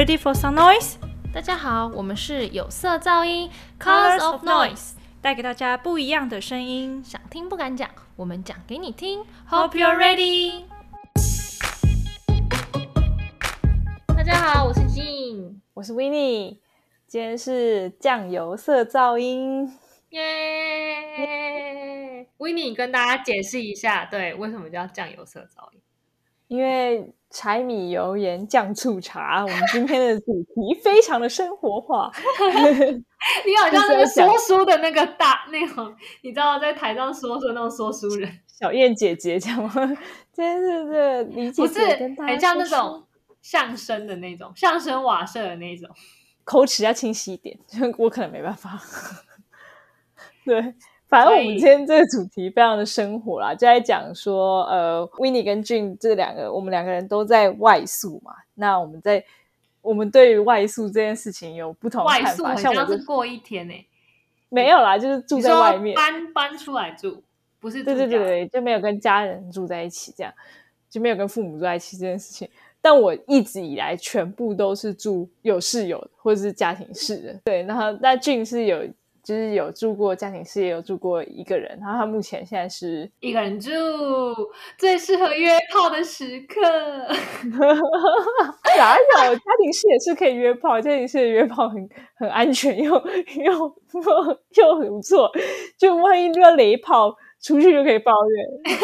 Ready for some noise？大家好，我们是有色噪音 （Colors of Noise），带给大家不一样的声音。想听不敢讲，我们讲给你听。Hope you're ready。大家好，我是 Jean，我是 w i n n i e 今天是酱油色噪音。耶 w i n n i e 跟大家解释一下，对，为什么叫酱油色噪音？因为柴米油盐酱醋茶，我们今天的主题非常的生活化。你好像那个说书的那个大那种，你知道在台上说书那种说书人，小燕姐姐这样吗？真的是这个李姐不是很像那种相声的那种，相声瓦舍的那种。口齿要清晰一点，我可能没办法。对，反正我们今天这个主题非常的生活啦，就在讲说，呃 w i n n i e 跟 Jun 这两个，我们两个人都在外宿嘛。那我们在我们对于外宿这件事情有不同的外宿看法，很像像我是过一天呢、没有啦，就是住在外面。搬搬出来住，不是对对对对，就没有跟家人住在一起，这样就没有跟父母住在一起这件事情。但我一直以来全部都是住有室友或者是家庭式的，对。然后那俊是有就是有住过家庭室，也有住过一个人，然后他目前现在是一个人住，最适合约炮的时刻。哪有家庭室也是可以约炮，家庭室的约炮很很安全又又又很不错，就万一遇到雷炮出去就可以抱怨。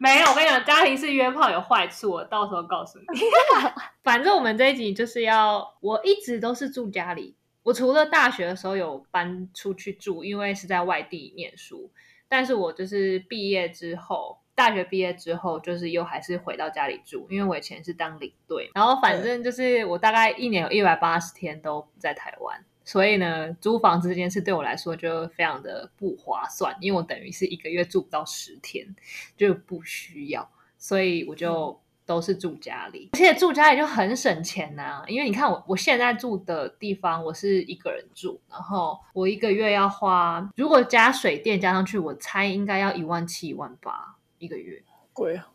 没有，我跟你讲，家庭式约炮有坏处，我到时候告诉你。反正我们这一集就是要，我一直都是住家里。我除了大学的时候有搬出去住，因为是在外地念书，但是我就是毕业之后，大学毕业之后，就是又还是回到家里住，因为我以前是当领队，然后反正就是我大概一年有一百八十天都不在台湾，所以呢，租房子这件事对我来说就非常的不划算，因为我等于是一个月住不到十天，就不需要，所以我就都是住家里，而且住家里就很省钱呐、因为你看我我现在住的地方，我是一个人住，然后我一个月要花，如果加水电加上去，我猜应该要一万七一万八一个月。贵啊！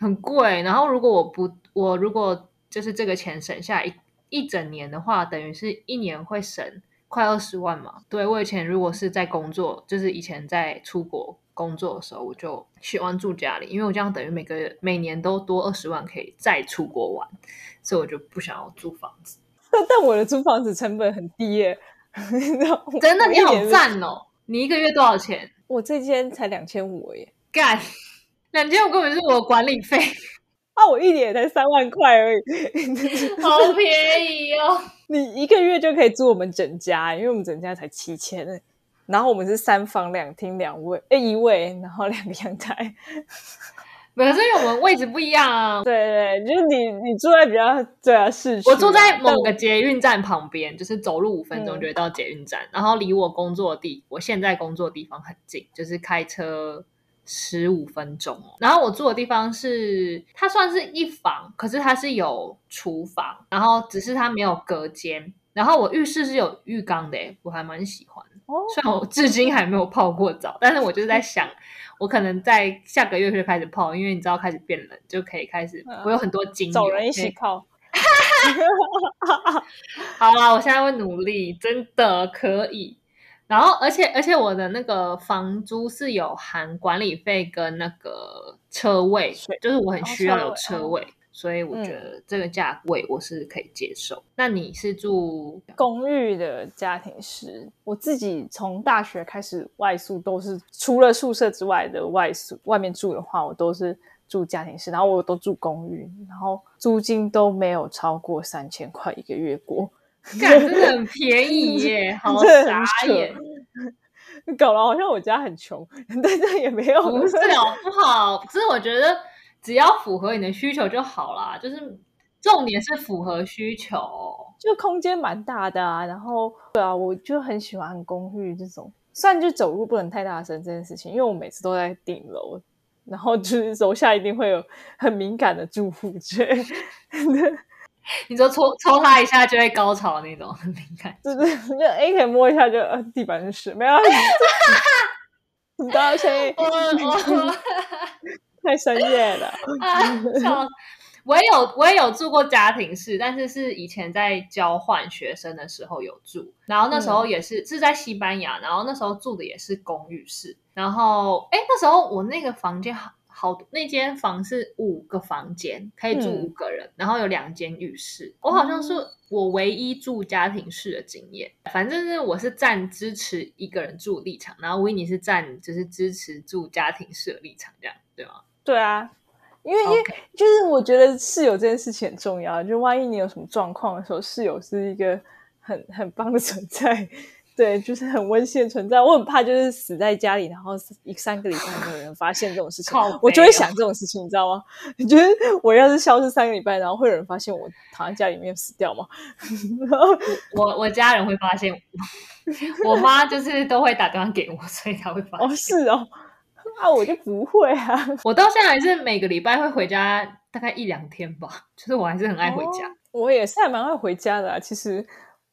很贵。然后如果我不，我如果就是这个钱省下一一整年的话，等于是一年会省快二十万嘛。对我以前如果是在工作，就是以前在出国工作的时候，我就喜欢住家里，因为我这样等于每个月每年都多二十万可以再出国玩，所以我就不想要租房子。但 但我的租房子成本很低耶，你知道真的，你好赞哦！你一个月多少钱？我这间才两千五耶，干，两千五根本是我的管理费，啊，我一年也才三万块而已，好便宜哦。你一个月就可以租我们整家，因为我们整家才七千，然后我们是三房两厅两卫，哎一卫，然后两个阳台，可是因为我们位置不一样啊，对对，就是你你住在比较对啊市区啊，我住在某个捷运站旁边，就是走路五分钟嗯就会到捷运站，然后离我工作的地，我现在工作的地方很近，就是开车十五分钟哦。然后我住的地方是，它算是一房，可是它是有厨房，然后只是它没有隔间。然后我浴室是有浴缸的，我还蛮喜欢。哦。虽然我至今还没有泡过澡，但是我就是在想，我可能在下个月就开始泡，因为你知道开始变冷，就可以开始，我有很多精油，找人一起泡，好啦，我现在会努力，真的可以。然后，而且而且我的那个房租是有含管理费跟那个车位，就是我很哦需要有车位哦车位，所以我觉得这个价位我是可以接受。那你是住公寓的家庭式，我自己从大学开始外宿都是除了宿舍之外的外宿，外面住的话我都是住家庭式，然后我都住公寓，然后租金都没有超过三千块一个月过，感真的很便宜耶，好傻扯眼。搞得好像我家很穷，但这也没有，不是好不好？只是我觉得只要符合你的需求就好啦，就是重点是符合需求。就空间蛮大的啊，然后对啊，我就很喜欢公寓这种，虽然就走路不能太大声这件事情，因为我每次都在顶楼，然后就是楼下一定会有很敏感的住户之类的，你说抽抽他一下就会高潮那种，很敏感。就是就 A 可以摸一下就呃地板是屎，没有，很大声，我我 太深夜了。啊，笑我也有我也有住过家庭式，但是是以前在交换学生的时候有住，然后那时候也是、是在西班牙，然后那时候住的也是公寓式，然后哎那时候我那个房间好好那间房是五个房间，可以住嗯。五个人，然后有两间浴室，我好像是我唯一住家庭式的经验，反正是我是站支持一个人住立场，然后维尼是站就是支持住家庭式的立场，这样对吗？对啊，因为因为就是我觉得室友这件事情很重要，就万一你有什么状况的时候，室友是一个很很棒的存在。对，就是很温馨的存在。我很怕就是死在家里，然后一三个礼拜没有人发现这种事情，我就会哦想这种事情，你知道吗？你觉得我要是消失三个礼拜，然后会有人发现我躺在家里面死掉吗？我我家人会发现我，我妈就是都会打电话给我，所以她会发现。哦，是哦，啊，我就不会啊。我到现在还是每个礼拜会回家大概一两天吧，就是我还是很爱回家。哦我也是还蛮爱回家的啊。其实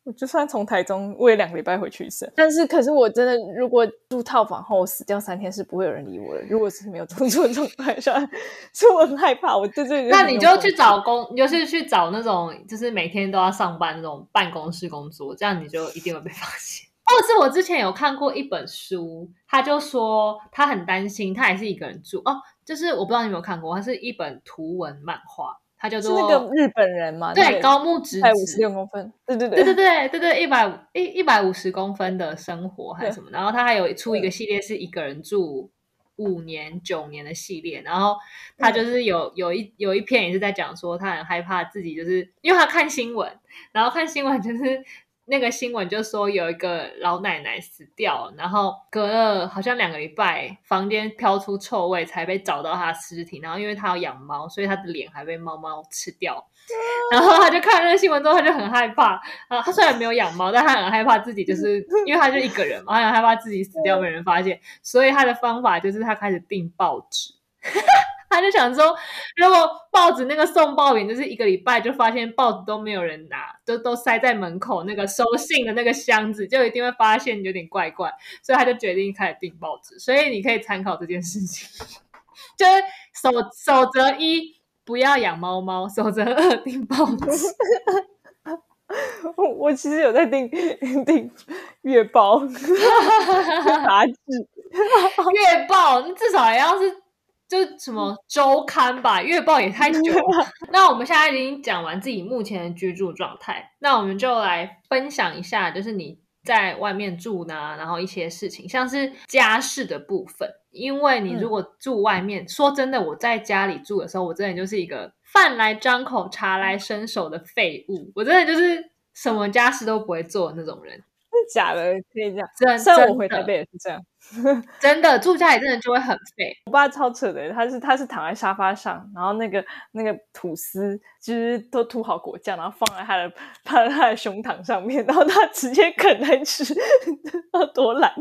我就算从台中，我也两个礼拜回去一次。但是，可是我真的如果住套房后，我死掉三天是不会有人理我的。如果是没有同住的状态下，所以我很害怕。我对这个那你就去找工，你就是去找那种就是每天都要上班那种办公室工作，这样你就一定会被发现。哦，是我之前有看过一本书，他就说他很担心，他也是一个人住哦。就是我不知道你有没有看过，它是一本图文漫画，它叫做《那个日本人》嘛？对，高木直子，五十六公分，对对对对对对对，一百一一百五十公分的生活还是什么？然后他还有出一个系列，是一个人住五年九年的系列。然后他就是有有一有一篇也是在讲说，他很害怕自己，就是因为他看新闻，然后看新闻就是。那个新闻就说有一个老奶奶死掉了，然后隔了好像两个礼拜，房间飘出臭味，才被找到她的尸体。然后因为她要养猫，所以她的脸还被猫猫吃掉。然后他就看那个新闻之后，他就很害怕。啊，他虽然没有养猫，但他很害怕自己，就是 因为他就一个人嘛，他很害怕自己死掉没人发现，所以他的方法就是他开始订报纸。他就想说，如果报纸那个送报员就是一个礼拜就发现报纸都没有人拿，都都塞在门口那个收信的那个箱子，就一定会发现有点怪怪，所以他就决定开始订报纸。所以你可以参考这件事情，就是守守则一。不要养猫猫，守则二订报纸。我 我其实有在订订月报、杂志，月报，你至少也要是就什么周刊吧，月报也太久了。那我们现在已经讲完自己目前的居住状态，那我们就来分享一下，就是你在外面住呢，然后一些事情，像是家事的部分。因为你如果住外面，说真的，我在家里住的时候，我真的就是一个饭来张口、茶来伸手的废物，我真的就是什么家事都不会做的那种人。假的？可以这样？真虽然我回台北也是这样。真的住家里真的就会很废。我爸超扯的，他是他是躺在沙发上，然后那个那个吐司就是都涂好果酱，然后放在他的放在他的胸膛上面，然后他直接啃来吃，他多懒。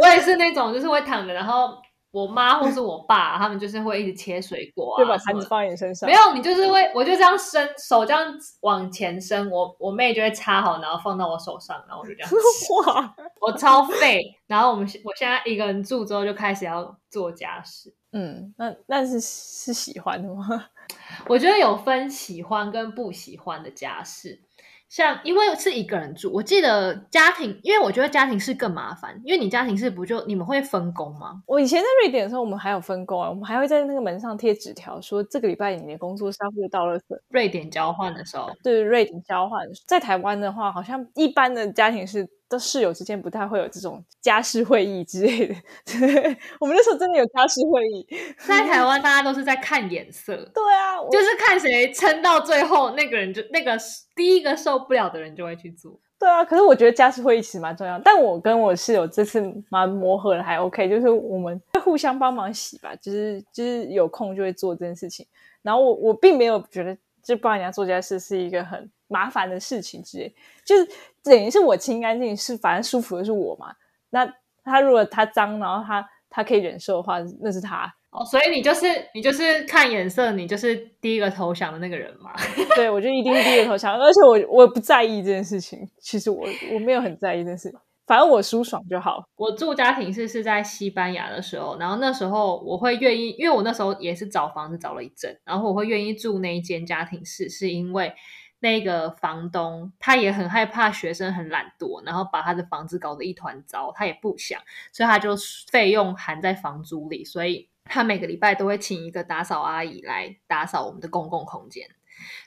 我也是那种，就是会躺着，然后我妈或是我爸，他们就是会一直切水果啊，就把盘子放在你身上。没有，你就是会，我就这样伸手，这样往前伸，我我妹就会插好，然后放到我手上，然后我就这样 我超废。然后我们我现在一个人住之后，就开始要做家事。嗯，那那是是喜欢的吗？我觉得有分喜欢跟不喜欢的家事，像因为是一个人住，我记得家庭，因为我觉得家庭式更麻烦，因为你家庭式不就你们会分工吗？我以前在瑞典的时候，我们还有分工啊，我们还会在那个门上贴纸条，说这个礼拜你的工作是要负责倒垃圾。瑞典交换的时候，对，瑞典交换，在台湾的话，好像一般的家庭是的室友之间不太会有这种家事会议之类的。对，我们那时候真的有家事会议。在台湾大家都是在看眼色，对啊，就是看谁撑到最后，那个人就那个第一个受不了的人就会去做。对啊，可是我觉得家事会议其实蛮重要。但我跟我室友这次蛮磨合的，还 OK，就是我们会互相帮忙洗吧，就是就是有空就会做这件事情。然后我我并没有觉得就帮人家做家事是一个很麻烦的事情之类，就是等于是我清干净，是反正舒服的是我嘛。那他如果他脏，然后他他可以忍受的话，那是他。哦，所以你就是你就是看眼色，你就是第一个投降的那个人嘛。对我就一定是第一个投降，而且我我不在意这件事情。其实我我没有很在意这件事情。反正我舒爽就好。我住家庭式是在西班牙的时候，然后那时候我会愿意，因为我那时候也是找房子找了一阵，然后我会愿意住那一间家庭式，是因为那个房东他也很害怕学生很懒惰，然后把他的房子搞得一团糟，他也不想，所以他就费用含在房租里，所以他每个礼拜都会请一个打扫阿姨来打扫我们的公共空间。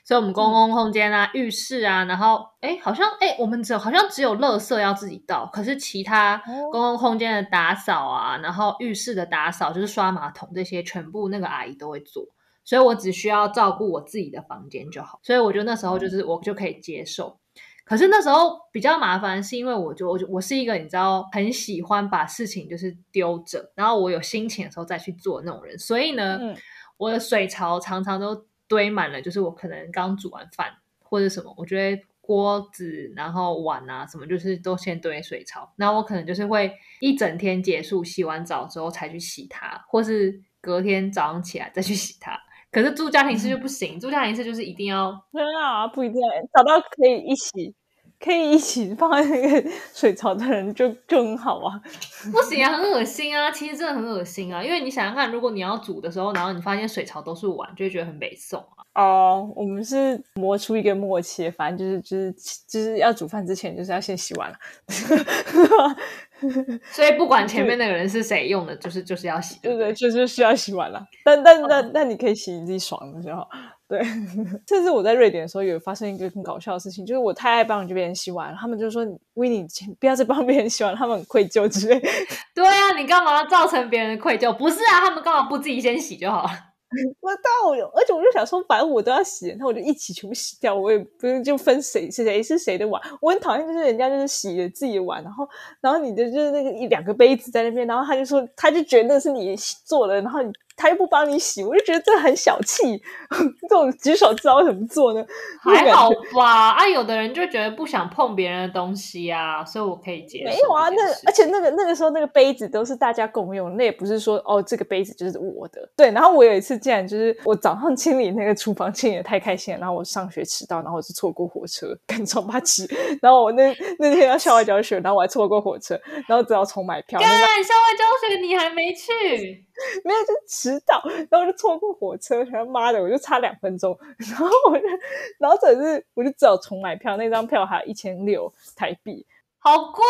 所以，我们公共空间啊、浴室啊，然后，哎，好像，哎，我们只好像只有垃圾要自己倒，可是其他公共空间的打扫啊，然后浴室的打扫，就是刷马桶这些，全部那个阿姨都会做。所以我只需要照顾我自己的房间就好。所以我觉得那时候就是我就可以接受。可是那时候比较麻烦，是因为我就我就我是一个你知道很喜欢把事情就是丢着，然后我有心情的时候再去做那种人。所以呢，我的水槽常常都。堆满了，就是我可能刚煮完饭或者什么，我觉得锅子、然后碗啊什么，就是都先堆水槽。那我可能就是会一整天结束洗完澡之后才去洗它，或是隔天早上起来再去洗它。可是住家庭式就不行，住家庭式就是一定要很好啊，不一定找到可以一起。可以一起放在那个水槽的人就就很好啊，不行啊，很恶心啊，其实真的很恶心啊，因为你想想看，如果你要煮的时候，然后你发现水槽都是碗，就会觉得很没送啊。哦，我们是磨出一个默契，反正就是就是就是要煮饭之前就是要先洗碗了，所以不管前面那个人是谁用的，就是就是要洗，对对，就是需要洗碗了。但但但但你可以洗你自己爽的就好。对，甚至我在瑞典的时候有发生一个很搞笑的事情，就是我太爱帮别人洗碗了，他们就说威尼不要再帮别人洗碗，他们很愧疚之类。对啊，你干嘛要造成别人的愧疚？不是啊，他们干嘛不自己先洗就好？我倒有，而且我就想说，反正我都要洗，那我就一起全部洗掉，我也不用就分谁是谁是谁的碗。我很讨厌就是人家就是洗了自己的碗，然后然后你的就是那个一两个杯子在那边，然后他就说他就觉得那是你做的，然后你。他又不帮你洗，我就觉得这很小气。这种举手之劳怎么做呢？还好吧，啊，有的人就觉得不想碰别人的东西啊，所以我可以接受。没有啊，那而且那个那个时候那个杯子都是大家共用，那也不是说哦这个杯子就是我的。对，然后我有一次竟然就是我早上清理那个厨房清理的太开心了，然后我上学迟到，然后我就错过火车，赶早八七。然后我那那天要校外教学，然后我还错过火车，然后只好重买票。干校外教学你还没去？没有就迟到，然后就错过火车，他妈的，我就差两分钟，然后我就，然后整是我就只好重买票，那张票还一千六台币，好贵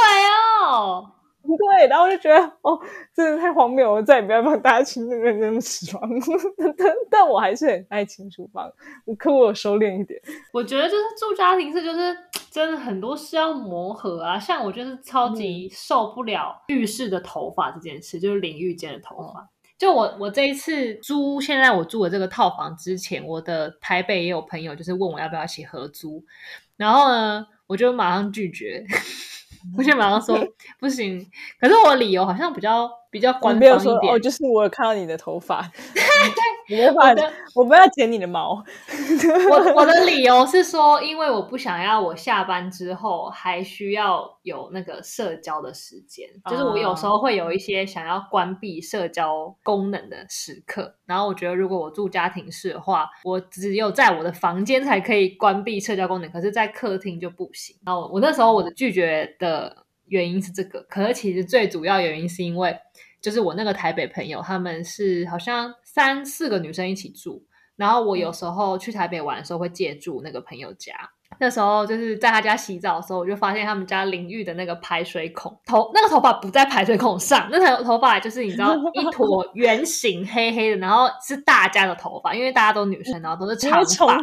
哦。对，然后我就觉得哦，真的太荒谬我，再也不要帮大家去那个那么厨房。但但我还是很爱清厨房，可我收敛一点。我觉得就是住家庭式，就是真的很多事要磨合啊。像我就是超级受不了浴室的头发这件事，就是淋浴间的头发。就我我这一次租现在我住的这个套房之前，我的台北也有朋友就是问我要不要一起合租，然后呢，我就马上拒绝。我就马上说 不行，可是我理由好像比较比较官方一点。哦，就是我有看到你的头发，你没办法，我不要剪你的毛。我我的理由是说，因为我不想要我下班之后还需要有那个社交的时间，就是我有时候会有一些想要关闭社交功能的时刻。然后我觉得，如果我住家庭式的话，我只有在我的房间才可以关闭社交功能，可是在客厅就不行。然后我那时候我的拒绝的原因是这个，可是其实最主要原因是因为，就是我那个台北朋友他们是好像三四个女生一起住。然后我有时候去台北玩的时候会借住那个朋友家，那时候就是在他家洗澡的时候，我就发现他们家淋浴的那个排水孔头，那个头发不在排水孔上，那头头发就是你知道一 坨圆形黑黑的，然后是大家的头发，因为大家都女生，然后都是长发，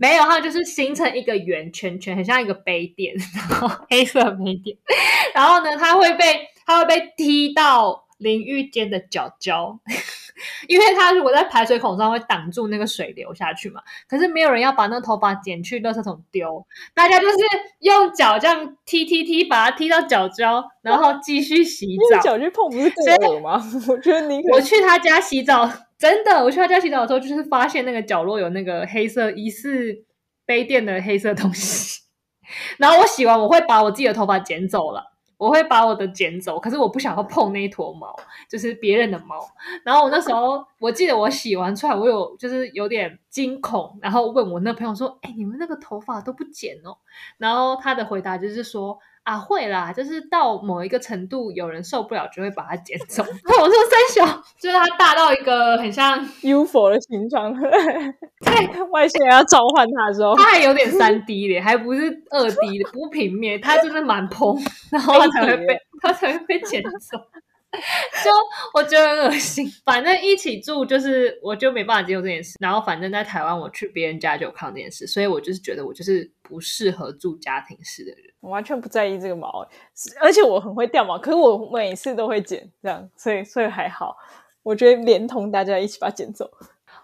没有，它就是形成一个圆圈圈，很像一个杯垫，然后黑色杯垫，然后呢，它会被它会被踢到淋浴间的角角。因为它如果在排水孔上会挡住那个水流下去嘛，可是没有人要把那头发剪去垃圾桶丢，大家就是用脚这样踢踢踢，把它踢到脚胶，然后继续洗澡。脚去碰不是更恶吗？我觉得你我去他家洗澡，真的，我去他家洗澡的时候，就是发现那个角落有那个黑色疑似杯垫的黑色东西，然后我洗完我会把我自己的头发剪走了。我会把我的剪走，可是我不想要碰那一坨毛，就是别人的毛。然后我那时候，我记得我洗完出来，我有就是有点惊恐，然后问我那朋友说：“哎，你们那个头发都不剪哦？”然后他的回答就是说：“啊，会啦，就是到某一个程度，有人受不了就会把它捡走。我说三小，就是它大到一个很像 UFO 的形状，对，外星人要召唤它的时候，它还有点三 D 的，还不是二 D 的，不平面，它就是蛮蓬，然后它才会被它才会被捡走。就我觉得很恶心，反正一起住就是我就没办法接受这件事。然后反正在台湾我去别人家就有看到这件事，所以我就是觉得我就是不适合住家庭式的人。我完全不在意这个毛，而且我很会掉毛，可是我每次都会剪，这样，所以所以还好。我觉得连同大家一起把它剪走。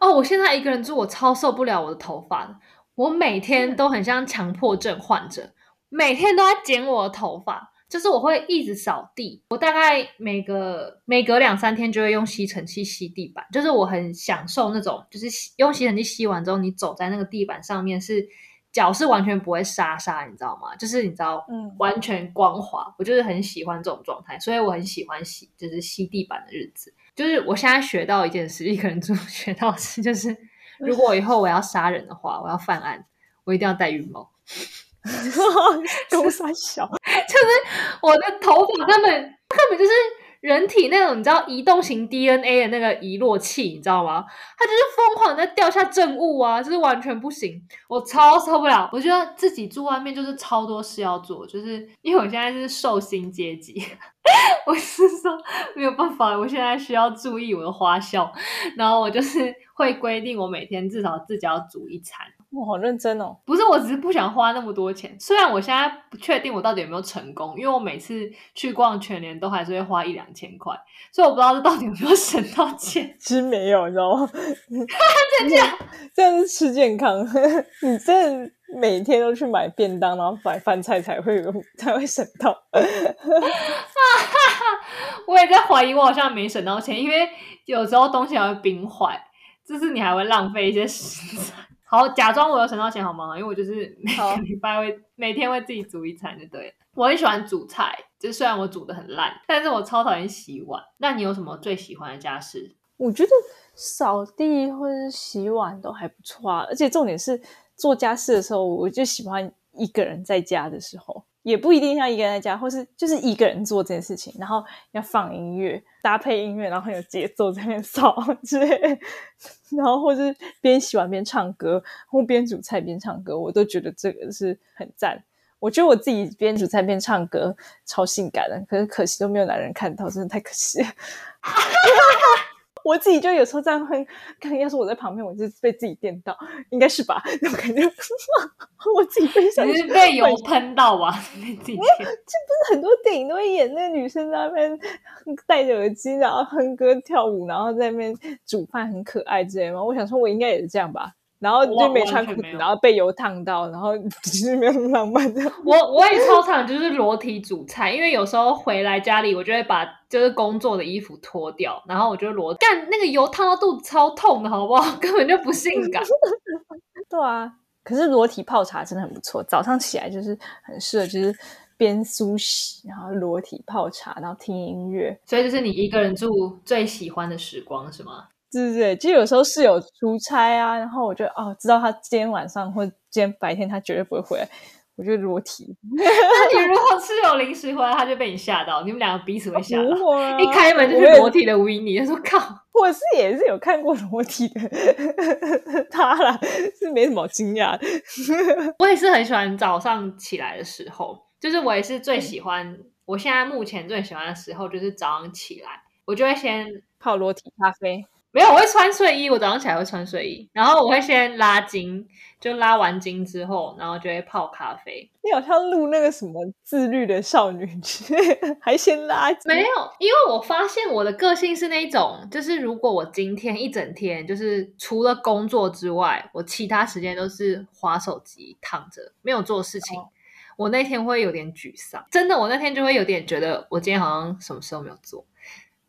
哦，我现在一个人住，我超受不了我的头发，我每天都很像强迫症患者，每天都在剪我的头发。就是我会一直扫地，我大概每隔每隔两三天就会用吸尘器吸地板。就是我很享受那种，就是用吸尘器吸完之后，你走在那个地板上面是脚是完全不会沙沙，你知道吗？就是你知道，嗯，完全光滑。我就是很喜欢这种状态，所以我很喜欢吸，就是吸地板的日子。就是我现在学到一件事，一个人住学到事，就是如果以后我要杀人的话，我要犯案，我一定要戴羽毛。多三小，就是我的头发根本根本就是人体那种你知道移动型 DNA 的那个遗落器，你知道吗？它就是疯狂在掉下证物啊，就是完全不行，我超受不了。我觉得自己住外面就是超多事要做，就是因为我现在是寿星阶级，我是说没有办法，我现在需要注意我的花销，然后我就是会规定我每天至少自己要煮一餐。哇，好认真哦！不是，我只是不想花那么多钱。虽然我现在不确定我到底有没有成功，因为我每次去逛全年都还是会花一两千块，所以我不知道这到底有没有省到钱。其实没有，你知道吗？真的，这样是吃健康。你真的每天都去买便当，然后买饭菜才会有才会省到。我也在怀疑我好像没省到钱，因为有时候东西还会冰坏，就是你还会浪费一些食材。好，假装我有省到钱好吗？因为我就是 每个礼拜会每天会自己煮一餐，就对了。我很喜欢煮菜，就虽然我煮的很烂，但是我超讨厌洗碗。那你有什么最喜欢的家事？我觉得扫地或者是洗碗都还不错啊。而且重点是做家事的时候，我就喜欢一个人在家的时候。也不一定像一个人在家，或是就是一个人做这件事情，然后要放音乐，搭配音乐，然后很有节奏在那边扫之类，然后或是边洗碗边唱歌，或边煮菜边唱歌，我都觉得这个是很赞。我觉得我自己边煮菜边唱歌超性感的，可是可惜都没有男人看到，真的太可惜了。我自己就有时候这样哼，看要是我在旁边，我就被自己电到，应该是吧？那种感觉，我自己分享，你是被油喷到吧？被自己电，这不是很多电影都会演那个女生在那边戴着耳机，然后哼歌跳舞，然后在那边煮饭，很可爱之类吗？我想说，我应该也是这样吧。然后就没穿裤子，然后被油烫到，然后其 实没有那么浪漫的。我我也超常就是裸体煮菜，因为有时候回来家里，我就会把就是工作的衣服脱掉，然后我就裸干那个油烫到肚子超痛的，好不好？根本就不性感。对啊，可是裸体泡茶真的很不错，早上起来就是很适合，就是边梳洗，然后裸体泡茶，然后听音乐。所以这是你一个人住最喜欢的时光，是吗？对对对，其实有时候室友出差啊，然后我就哦，知道他今天晚上或今天白天他绝对不会回来，我就裸体。那你如果室友临时回来，他就被你吓到，你们两个彼此会吓到。一开门就是裸体的 n n 他说靠，我是也是有看过裸体的 他啦，是没什么惊讶的。我也是很喜欢早上起来的时候，就是我也是最喜欢，我现在目前最喜欢的时候就是早上起来，我就会先泡裸体咖啡。没有，我会穿睡衣。我早上起来会穿睡衣，然后我会先拉筋，就拉完筋之后，然后就会泡咖啡。你好像录那个什么自律的少女，还先拉筋？没有，因为我发现我的个性是那种，就是如果我今天一整天就是除了工作之外，我其他时间都是划手机、躺着，没有做事情，我那天会有点沮丧。真的，我那天就会有点觉得，我今天好像什么事都没有做。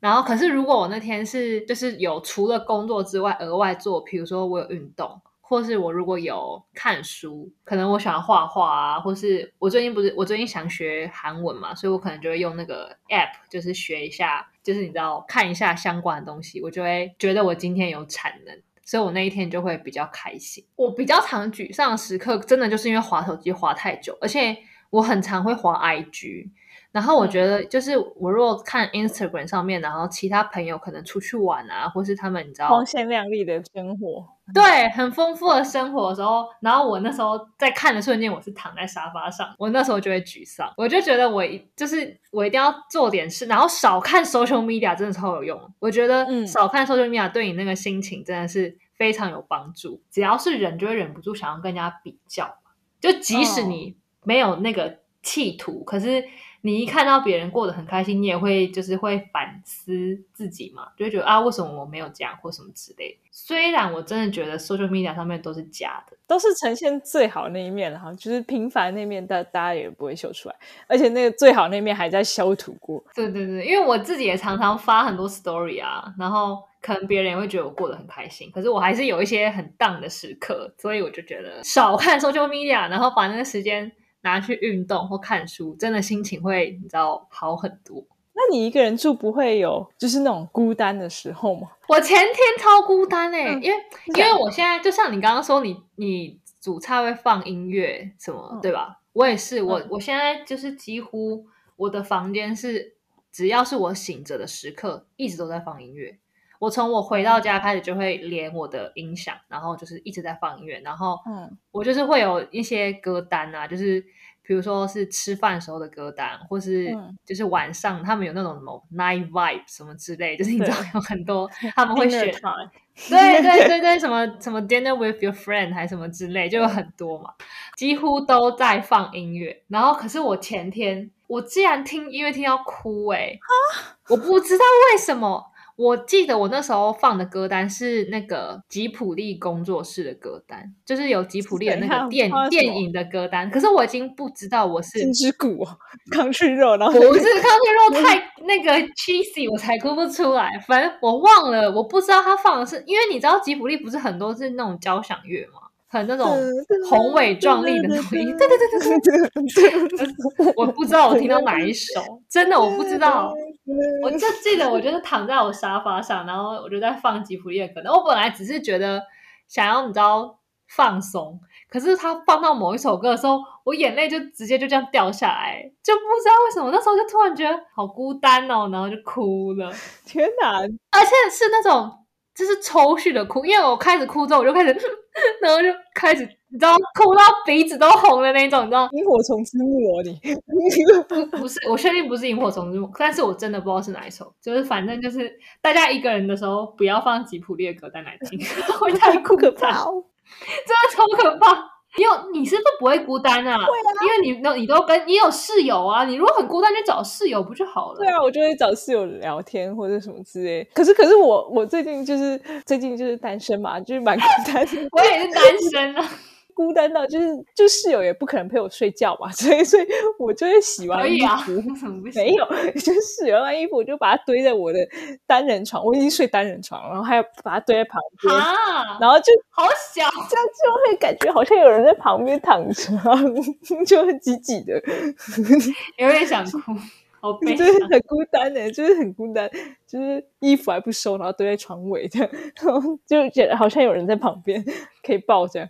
然后，可是如果我那天是就是有除了工作之外额外做，比如说我有运动，或是我如果有看书，可能我喜欢画画啊，或是我最近不是我最近想学韩文嘛，所以我可能就会用那个 app，就是学一下，就是你知道看一下相关的东西，我就会觉得我今天有产能，所以我那一天就会比较开心。我比较常沮丧的时刻，真的就是因为滑手机滑太久，而且。我很常会滑 IG。然后我觉得，就是我如果看 Instagram 上面，然后其他朋友可能出去玩啊，或是他们你知道光鲜亮丽的生活，对，很丰富的生活的时候，然后我那时候在看的瞬间，我是躺在沙发上，我那时候就会沮丧，我就觉得我就是我一定要做点事，然后少看 social media 真的超有用。我觉得少看 social media 对你那个心情真的是非常有帮助。只要是人，就会忍不住想要跟人家比较就即使你没有那个企图，可是。你一看到别人过得很开心，你也会就是会反思自己嘛，就会觉得啊，为什么我没有这样或什么之类。虽然我真的觉得 social media 上面都是假的，都是呈现最好那一面哈，就是平凡那面，大大家也不会秀出来，而且那个最好那面还在修图过。对对对，因为我自己也常常发很多 story 啊，然后可能别人也会觉得我过得很开心，可是我还是有一些很 down 的时刻，所以我就觉得少看 social media，然后把那个时间。拿去运动或看书，真的心情会你知道好很多。那你一个人住不会有就是那种孤单的时候吗？我前天超孤单哎，因为因为我现在就像你刚刚说，你你煮菜会放音乐什么对吧？我也是，我我现在就是几乎我的房间是只要是我醒着的时刻，一直都在放音乐。我从我回到家开始就会连我的音响，然后就是一直在放音乐，然后嗯，我就是会有一些歌单啊，就是比如说是吃饭时候的歌单，或是就是晚上他们有那种什么 night vibe 什么之类，就是你知道有很多他们会选，对对对 对，什么什么 dinner with your friend 还什么之类，就有很多嘛，几乎都在放音乐。然后可是我前天我竟然听音乐听到哭哎，我不知道为什么。我记得我那时候放的歌单是那个吉普力工作室的歌单，就是有吉普力的那个电电影的歌单。可是我已经不知道我是金之谷康去肉，然后不是康去肉太那个 cheesy，我才哭不出来。反正我忘了，我不知道他放的是，因为你知道吉普力不是很多是那种交响乐吗？很那种宏伟壮丽的东西，对对对对对。我不知道我听到哪一首，真的我不知道。我就记得，我就是躺在我沙发上，然后我就在放吉普力的歌。我本来只是觉得想要你知道放松，可是他放到某一首歌的时候，我眼泪就直接就这样掉下来，就不知道为什么。那时候就突然觉得好孤单哦，然后就哭了。天哪！而且是那种。就是抽蓄的哭，因为我开始哭之后，我就开始，然后就开始，你知道，哭到鼻子都红的那种，你知道？萤火虫之墓哦，你不 不是，我确定不是萤火虫之墓，但是我真的不知道是哪一首。就是反正就是大家一个人的时候，不要放吉普力的歌单来听，会太可怕，真的超可怕。你有你是不是不会孤单啊？会啊，因为你都你都跟你有室友啊。你如果很孤单，就找室友不就好了？对啊，我就会找室友聊天或者什么之类。可是可是我我最近就是最近就是单身嘛，就是蛮孤单。我也是单身啊。孤单到就是，就室友也不可能陪我睡觉嘛，所以所以我就会洗完衣服，没有，就是洗完衣服，我就把它堆在我的单人床，我已经睡单人床，然后还要把它堆在旁边，然后就好小，这样就会感觉好像有人在旁边躺着，就很挤挤的，有点想哭，好悲，就是很孤单的，就是很孤单，就是衣服还不收，然后堆在床尾这样，就觉得好像有人在旁边可以抱这样。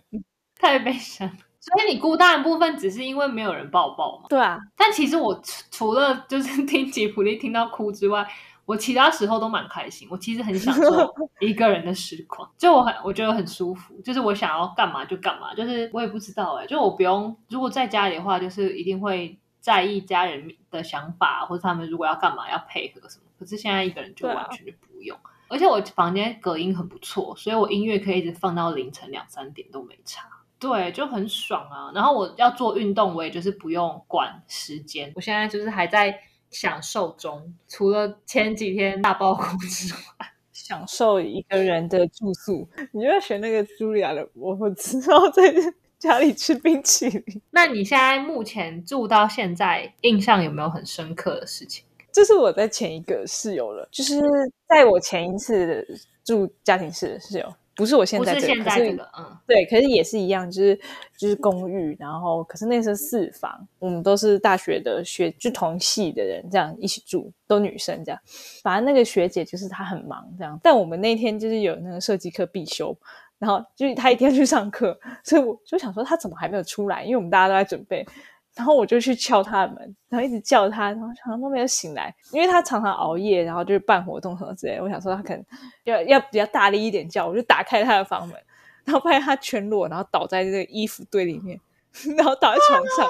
太悲伤，所以你孤单的部分只是因为没有人抱抱嘛？对啊。但其实我除了就是听吉普力听到哭之外，我其他时候都蛮开心。我其实很享受 一个人的时光，就我很我觉得很舒服。就是我想要干嘛就干嘛，就是我也不知道哎，就我不用。如果在家里的话，就是一定会在意家人的想法，或者他们如果要干嘛要配合什么。可是现在一个人就完全就不用。而且我房间隔音很不错，所以我音乐可以一直放到凌晨两三点都没差。对，就很爽啊！然后我要做运动，我也就是不用管时间。我现在就是还在享受中，除了前几天大爆哭之外，享受一个人的住宿。你就要选那个茱莉亚的，我不知道在 家里吃冰淇淋。那你现在目前住到现在，印象有没有很深刻的事情？这是我在前一个室友了，就是在我前一次住家庭室的室友。不是我现在这个，可是嗯，对，可是也是一样，就是就是公寓，然后可是那是四房，我们都是大学的学，就同系的人这样一起住，都女生这样。反正那个学姐就是她很忙这样，但我们那天就是有那个设计课必修，然后就是她一定要去上课，所以我就想说她怎么还没有出来？因为我们大家都在准备，然后我就去敲他的门，然后一直叫他，然后常常都没有醒来，因为他常常熬夜，然后就是办活动什么之类。我想说他可能要要比较大力一点叫，我就打开他的房门，然后发现他全裸，然后倒在那个衣服堆里面，然后倒在床上。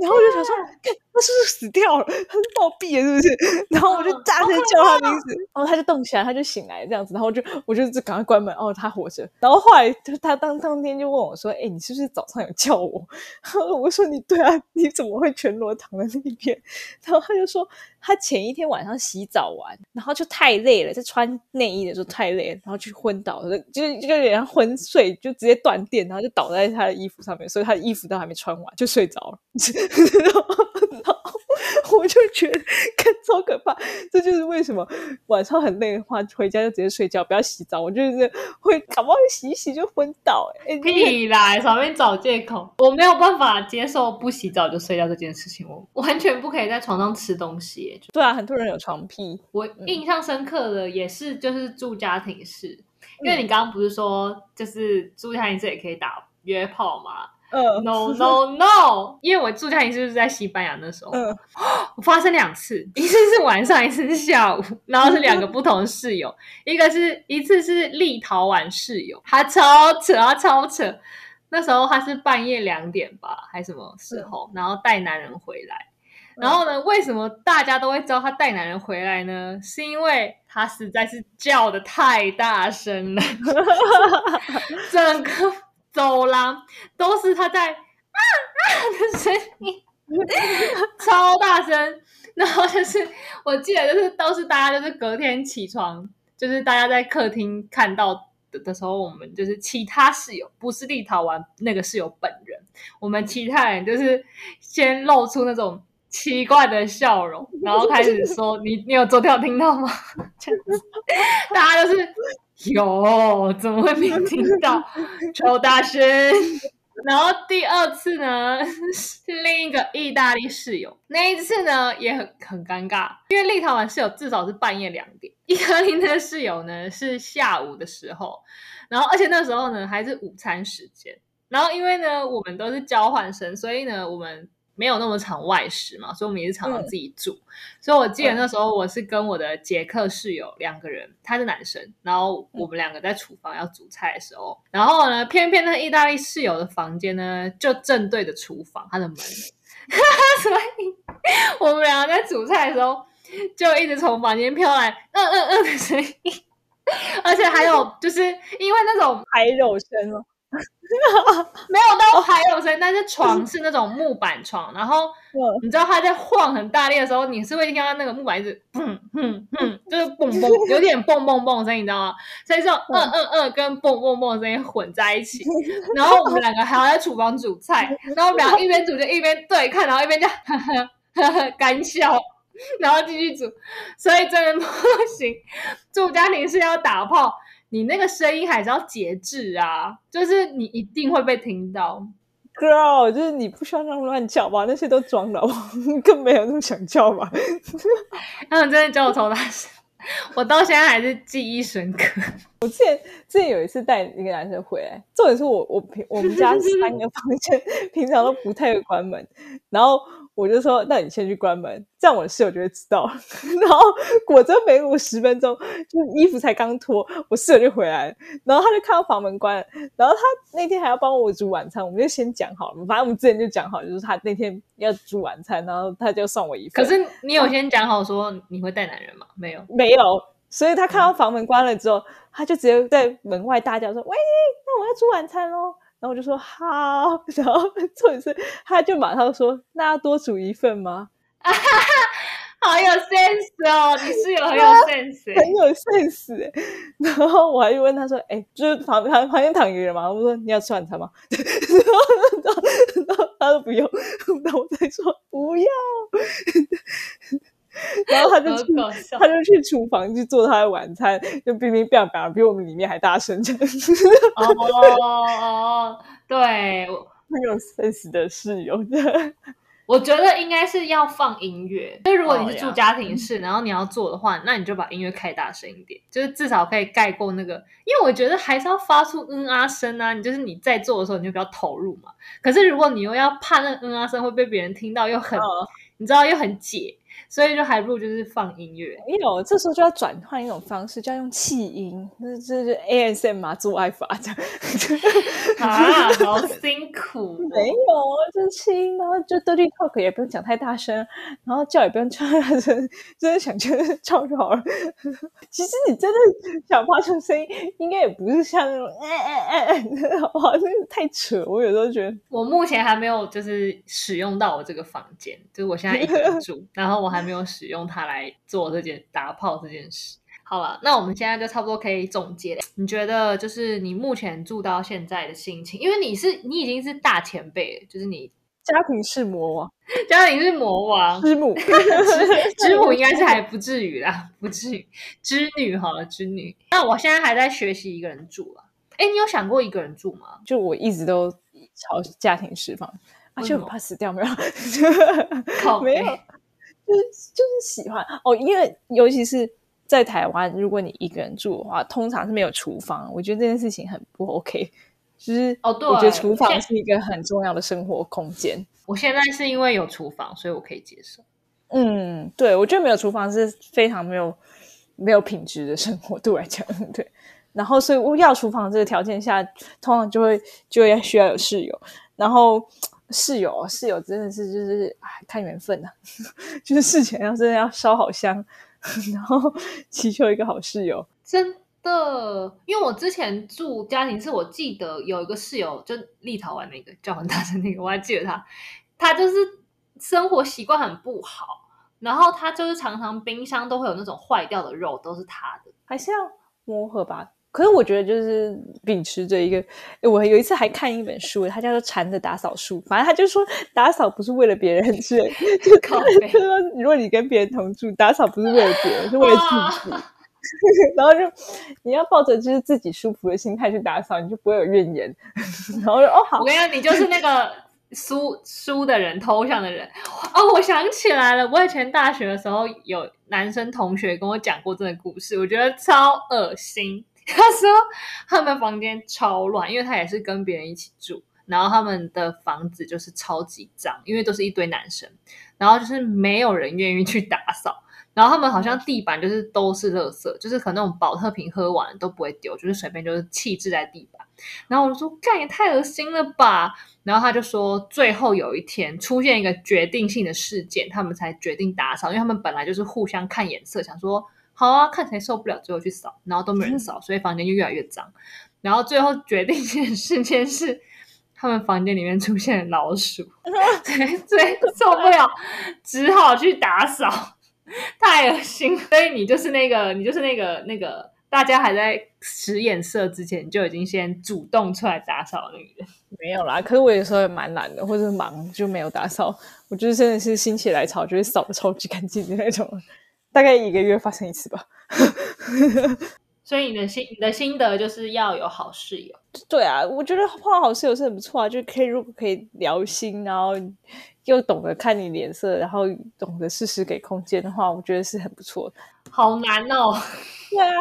然后我就想说，看他是不是死掉了？他是暴毙了，是不是？然后我就大声叫他名字，然后他就动起来，他就醒来这样子。然后我就我就赶快关门，哦，他活着。然后后来他他当当天就问我说：“哎，你是不是早上有叫我？” 我说：“你对啊，你怎么会全裸躺在那边？”然后他就说：“他前一天晚上洗澡完，然后就太累了，在穿内衣的时候太累了，然后就昏倒了，就就有点昏睡，就直接断电，然后就倒在他的衣服上面，所以他的衣服都还没穿完就睡着了。”然后 我就觉得，看超可怕。这就是为什么晚上很累的话，回家就直接睡觉，不要洗澡。我就是会感冒洗一洗就昏倒。哎，屁啦，上面找借口。我没有办法接受不洗澡就睡觉这件事情，我完全不可以在床上吃东西。对啊，很多人有床癖。我印象深刻的也是，就是住家庭式，因为你刚刚不是说，就是住家庭式也可以打约炮吗？No no no！因为我住家庭是在西班牙那时候，我发生两次，一次是晚上，一次是下午，然后是两个不同的室友，一个是一次是立陶宛室友，他超扯，他超扯。那时候他是半夜两点吧，还什么时候，然后带男人回来，然后呢，为什么大家都会知道他带男人回来呢？是因为他实在是叫的太大声了，整个。走廊都是他在啊啊的声音，超大声。然后就是我记得，就是都是大家就是隔天起床，就是大家在客厅看到的的时候，我们就是其他室友，不是立陶宛那个室友本人，我们其他人就是先露出那种奇怪的笑容，然后开始说：“你你有昨天有听到吗？” 大家就是。有，怎么会没听到？超大声！然后第二次呢，是另一个意大利室友。那一次呢，也很很尴尬，因为立陶宛室友至少是半夜两点，意大利那个室友呢是下午的时候，然后而且那时候呢还是午餐时间。然后因为呢我们都是交换生，所以呢我们。没有那么常外食嘛，所以我们也是常常自己煮。所以我记得那时候我是跟我的捷克室友两个人，他是男生，然后我们两个在厨房要煮菜的时候，然后呢，偏偏那意大利室友的房间呢就正对着厨房，他的门，所以我们两个在煮菜的时候就一直从房间飘来嗯嗯嗯的声音，而且还有就是因为那种拍肉声哦。没有到还有声，但是床是那种木板床，然后你知道它在晃很大力的时候，你是会听到那个木板一直砰砰砰，就是蹦蹦，有点蹦蹦蹦声，你知道吗？所以说嗯嗯嗯跟蹦蹦蹦声音混在一起，然后我们两个还要在厨房煮菜，然后我们俩一边煮就一边对看，然后一边就呵呵呵呵干笑，然后继续煮，所以真的不行，住家庭是要打炮。你那个声音还是要节制啊，就是你一定会被听到，girl，就是你不需要那么乱叫吧？那些都装的，更没有那么想叫吧？他们真的叫我超大声，我到现在还是记忆深刻。我之前之前有一次带一个男生回来，重点是我我平我们家三个房间 平常都不太会关门，然后。我就说，那你先去关门，这样我的室友就会知道。然后果真没五十分钟，就衣服才刚脱，我室友就回来了。然后他就看到房门关了，然后他那天还要帮我煮晚餐，我们就先讲好了。反正我们之前就讲好，就是他那天要煮晚餐，然后他就送我一份。可是你有先讲好说你会带男人吗？没有，没有。所以他看到房门关了之后，他就直接在门外大叫说：“喂，那我要煮晚餐喽！”然后我就说好，然后 重点是，他就马上说，那要多煮一份吗？好有 sense 哦，你室友很有 sense，很有 sense。然后我还问他说，哎，就是旁旁旁边躺一个人嘛，我说你要吃晚餐吗？然后然后他说不用，然后我再说不要。然后他就去，他就去厨房去做他的晚餐，就乒乒乓乓，比我们里面还大声。哦 哦，对，很有 sense 的室友的。我觉得应该是要放音乐。就如果你是住家庭式，然后你要做的话，那你就把音乐开大声一点，就是至少可以盖过那个。因为我觉得还是要发出嗯啊声啊，你就是你在做的时候你就比较投入嘛。可是如果你又要怕那个嗯啊声会被别人听到，又很、嗯你知道又很解，所以就还不如就是放音乐。没有，这时候就要转换一种方式，就要用气音，那这是 ASM 嘛，做爱法这样。啊，好辛苦、哦。没有，就气音，然后就 dirty talk 也不用讲太大声，然后叫也不用叫太大声，真的想就是叫就好了。其实你真的想发出声音，应该也不是像那种哎哎哎哎，好不好？那个太扯，我有时候觉得。我目前还没有就是使用到我这个房间，就是我现在一个人住，然后我还没有使用它来做这件打炮这件事。好了，那我们现在就差不多可以总结。你觉得就是你目前住到现在的心情，因为你是你已经是大前辈了，就是你家庭是魔王，家庭是魔王，师母，知母应该是还不至于啦，不至于。织女好了，织女。那我现在还在学习一个人住啊。哎，你有想过一个人住吗？就我一直都朝家庭释放，啊，为什么就很怕死掉，没有，靠 没有，北就是就是喜欢哦，因为尤其是在台湾，如果你一个人住的话，通常是没有厨房，我觉得这件事情很不 OK。就是哦对我觉得厨房是一个很重要的生活空间。我现在是因为有厨房，所以我可以接受。嗯，对，我觉得没有厨房是非常没有没有品质的生活，对我来讲，对。然后，所以我要厨房这个条件下，通常就会就要需要有室友。然后室友，室友真的是就是哎，看缘分呐、就是事前要真的要烧好香，然后祈求一个好室友。真的，因为我之前住家庭是我记得有一个室友，就立陶宛那个叫很大声那个，我还记得他，他就是生活习惯很不好，然后他就是常常冰箱都会有那种坏掉的肉，都是他的。还是要磨合吧。可是我觉得就是秉持着一个，我有一次还看一本书，它叫做《禅的打扫术》，反正他就说打扫不是为了别人，是就靠北就说如果你跟别人同住，打扫不是为了别人，是为了自己。然后就你要抱着就是自己舒服的心态去打扫，你就不会有怨言。然后就哦好我，跟你讲，你就是那个输输的人，偷像的人。哦，我想起来了，我以前大学的时候有男生同学跟我讲过这个故事，我觉得超恶心。他说他们房间超乱，因为他也是跟别人一起住，然后他们的房子就是超级脏，因为都是一堆男生，然后就是没有人愿意去打扫。然后他们好像地板就是都是垃圾，就是可能那种保特瓶喝完都不会丢，就是随便就是弃置在地板。然后我说：“干也太恶心了吧！”然后他就说，最后有一天出现一个决定性的事件，他们才决定打扫，因为他们本来就是互相看眼色，想说好啊，看谁受不了，最后去扫，然后都没人扫，所以房间就越来越脏。然后最后决定性的事件是，他们房间里面出现了老鼠，所以受不了，只好去打扫，太恶心。所以你就是那个，你就是那个那个，大家还在使眼色之前，你就已经先主动出来打扫那个人。没有啦。可是我有时候也蛮懒的，或者是忙就没有打扫。我就是真的是心血来潮，就会扫的超级干净的那种。大概一个月发生一次吧。所以你的心你的心得就是要有好室友。对啊，我觉得换好室友是很不错啊，就可以如果可以聊心，然后又懂得看你脸色，然后懂得适时给空间的话，我觉得是很不错的。好难哦，对啊，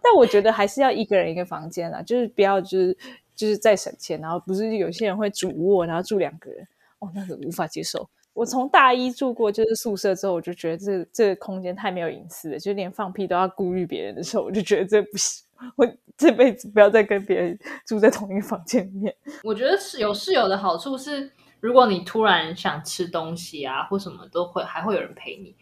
但我觉得还是要一个人一个房间啦，就是不要就是就是再省钱，然后不是有些人会主卧，然后住两个人，哦，那个无法接受。我从大一住过就是宿舍之后，我就觉得这这个空间太没有隐私了，就连放屁都要顾虑别人的时候，我就觉得这不行，我这辈子不要再跟别人住在同一个房间里面。我觉得室有室友的好处是，如果你突然想吃东西啊或什么，都会还会有人陪你。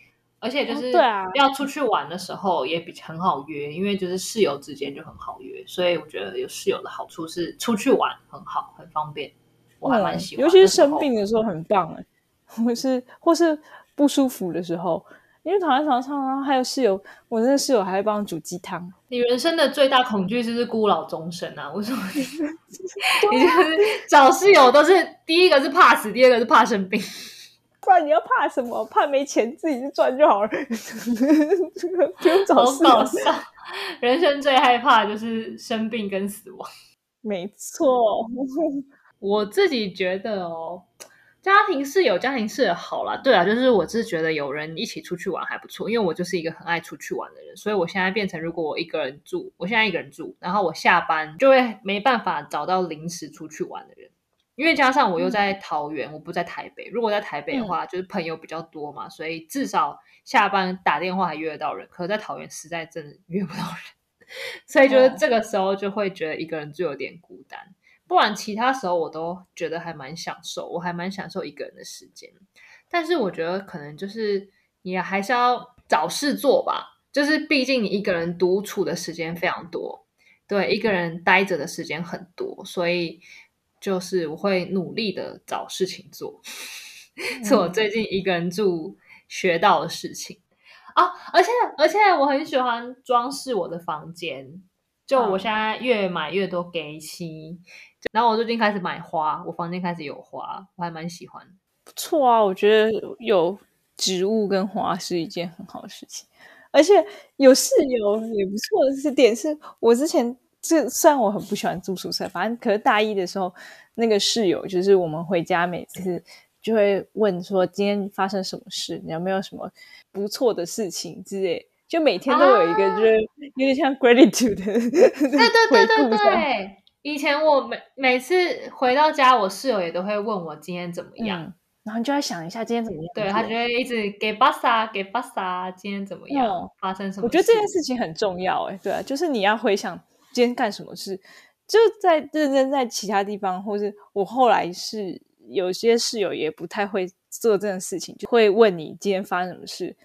而且就是哦对啊要出去玩的时候也比很好约，因为就是室友之间就很好约，所以我觉得有室友的好处是出去玩很好，很方便，我还蛮喜欢。嗯尤其是生病的时候很棒哎，或是或是不舒服的时候，因为躺在床上，然后还有室友，我那个室友还会帮我煮鸡汤。你人生的最大恐惧就是孤老终生啊！我说 你你就是找室友都是第一个是怕死，第二个是怕生病。不然你要怕什么？怕没钱，自己去赚就好了，不用找好室友。搞笑！人生最害怕的就是生病跟死亡。没错，我自己觉得哦，家庭室友，家庭室友好啦，对啊，就是我只是觉得有人一起出去玩还不错，因为我就是一个很爱出去玩的人，所以我现在变成如果我一个人住，我现在一个人住，然后我下班就会没办法找到临时出去玩的人，因为加上我又在桃园，我不在台北，如果在台北的话，就是朋友比较多嘛，所以至少下班打电话还约得到人，可是在桃园实在真的约不到人，所以就是这个时候就会觉得一个人住有点孤单。不然其他时候我都觉得还蛮享受，我还蛮享受一个人的时间。但是我觉得可能就是你还是要找事做吧，就是毕竟你一个人独处的时间非常多，对，一个人待着的时间很多，所以就是我会努力的找事情做，是我最近一个人住学到的事情啊。而且而且我很喜欢装饰我的房间，就我现在越买越多给漆。然后我最近开始买花，我房间开始有花，我还蛮喜欢。不错啊，我觉得有植物跟花是一件很好的事情，而且有室友也不错的是点是，我之前这虽然我很不喜欢住宿舍，反正可是大一的时候，那个室友就是我们回家每次就会问说今天发生什么事，你有没有什么不错的事情之类，就每天都有一个就是有点像 gratitude 的对对对对对。以前我每每次回到家，我室友也都会问我今天怎么样，然后你就要想一下今天怎么样。对他就会一直给巴萨给巴萨，今天怎么样，发生什么？我觉得这件事情很重要，哎，对啊，就是你要回想今天干什么事，就在认真在其他地方，或是我后来是有些室友也不太会做这件事情，就会问你今天发生什么事，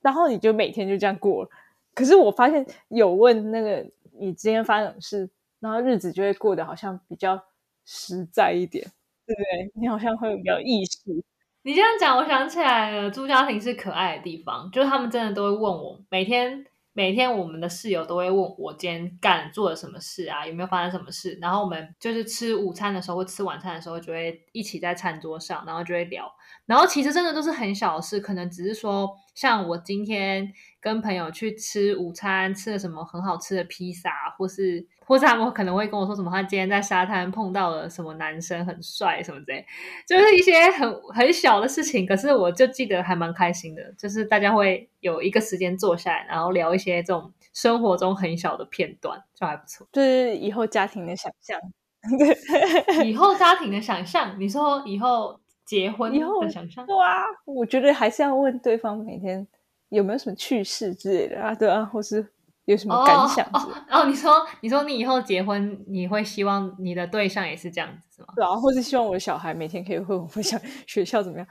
然后你就每天就这样过了。可是我发现有问那个你今天发生什么事。然后日子就会过得好像比较实在一点，对不对？你好像会比较意识。你这样讲，我想起来了，住家庭是可爱的地方，就是他们真的都会问我，每天每天我们的室友都会问我今天干做了什么事啊，有没有发生什么事？然后我们就是吃午餐的时候或吃晚餐的时候，就会一起在餐桌上，然后就会聊。然后其实真的都是很小的事，可能只是说，像我今天跟朋友去吃午餐，吃了什么很好吃的披萨，或是。或者他们可能会跟我说什么，他今天在沙滩碰到了什么男生很帅什么之类，就是一些很很小的事情。可是我就记得还蛮开心的，就是大家会有一个时间坐下来，然后聊一些这种生活中很小的片段，就还不错。就是以后家庭的想象，对以后家庭的想象，你说以后结婚以后的想象，对啊，我觉得还是要问对方每天有没有什么趣事之类的啊，对啊，或是。有什么感想？哦，你说，你说你以后结婚，你会希望你的对象也是这样子，是吗？对啊，或是希望我的小孩每天可以和我分享学校怎么样？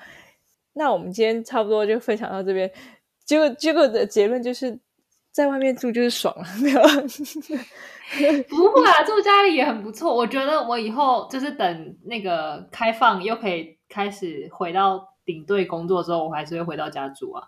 那我们今天差不多就分享到这边。结果，结果的结论就是在外面住就是爽了，没有？不会啊，住家里也很不错。我觉得我以后就是等那个开放又可以开始回到领队工作之后，我还是会回到家住啊。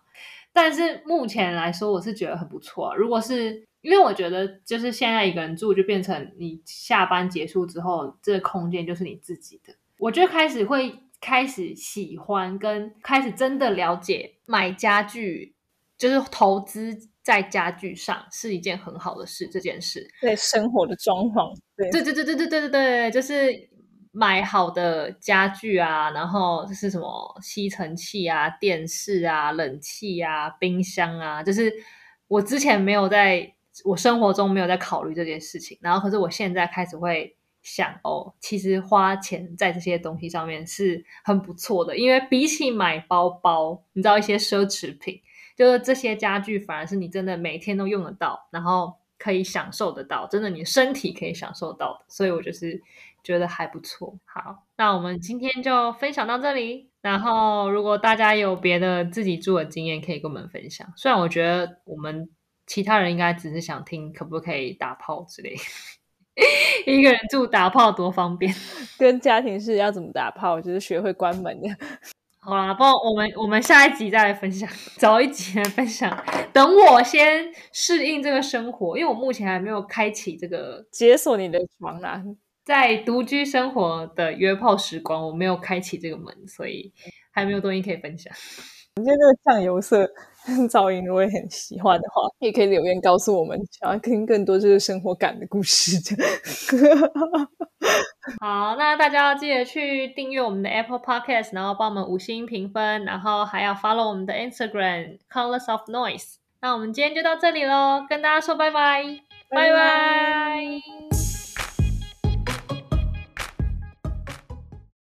但是目前来说，我是觉得很不错。如果是因为我觉得，就是现在一个人住，就变成你下班结束之后，这个空间就是你自己的。我就开始会开始喜欢跟开始真的了解买家具，就是投资在家具上是一件很好的事。这件事对生活的装潢，对对对对对对对对对，就是。买好的家具啊，然后这是什么吸尘器啊、电视啊、冷气啊、冰箱啊，就是我之前没有在我生活中没有在考虑这件事情，然后可是我现在开始会想哦，其实花钱在这些东西上面是很不错的，因为比起买包包，你知道一些奢侈品，就是这些家具反而是你真的每天都用得到，然后可以享受得到，真的你身体可以享受到的，所以我就是。觉得还不错，好，那我们今天就分享到这里。然后，如果大家有别的自己住的经验，可以跟我们分享。虽然我觉得我们其他人应该只是想听可不可以打炮之类，一个人住打炮多方便，跟家庭是要怎么打炮，就是学会关门的。好啦，不，我们我们下一集再来分享，找一集来分享。等我先适应这个生活，因为我目前还没有开启这个解锁你的床啦。在独居生活的约炮时光，我没有开启这个门，所以还没有东西可以分享。我觉得这个酱油色噪音，如果很喜欢的话，也可以留言告诉我们，想要听更多这个生活感的故事。好，那大家要记得去订阅我们的 Apple Podcast，然后帮我们五星评分，然后还要 follow 我们的 Instagram Colors of Noise。那我们今天就到这里喽，跟大家说拜拜，拜拜。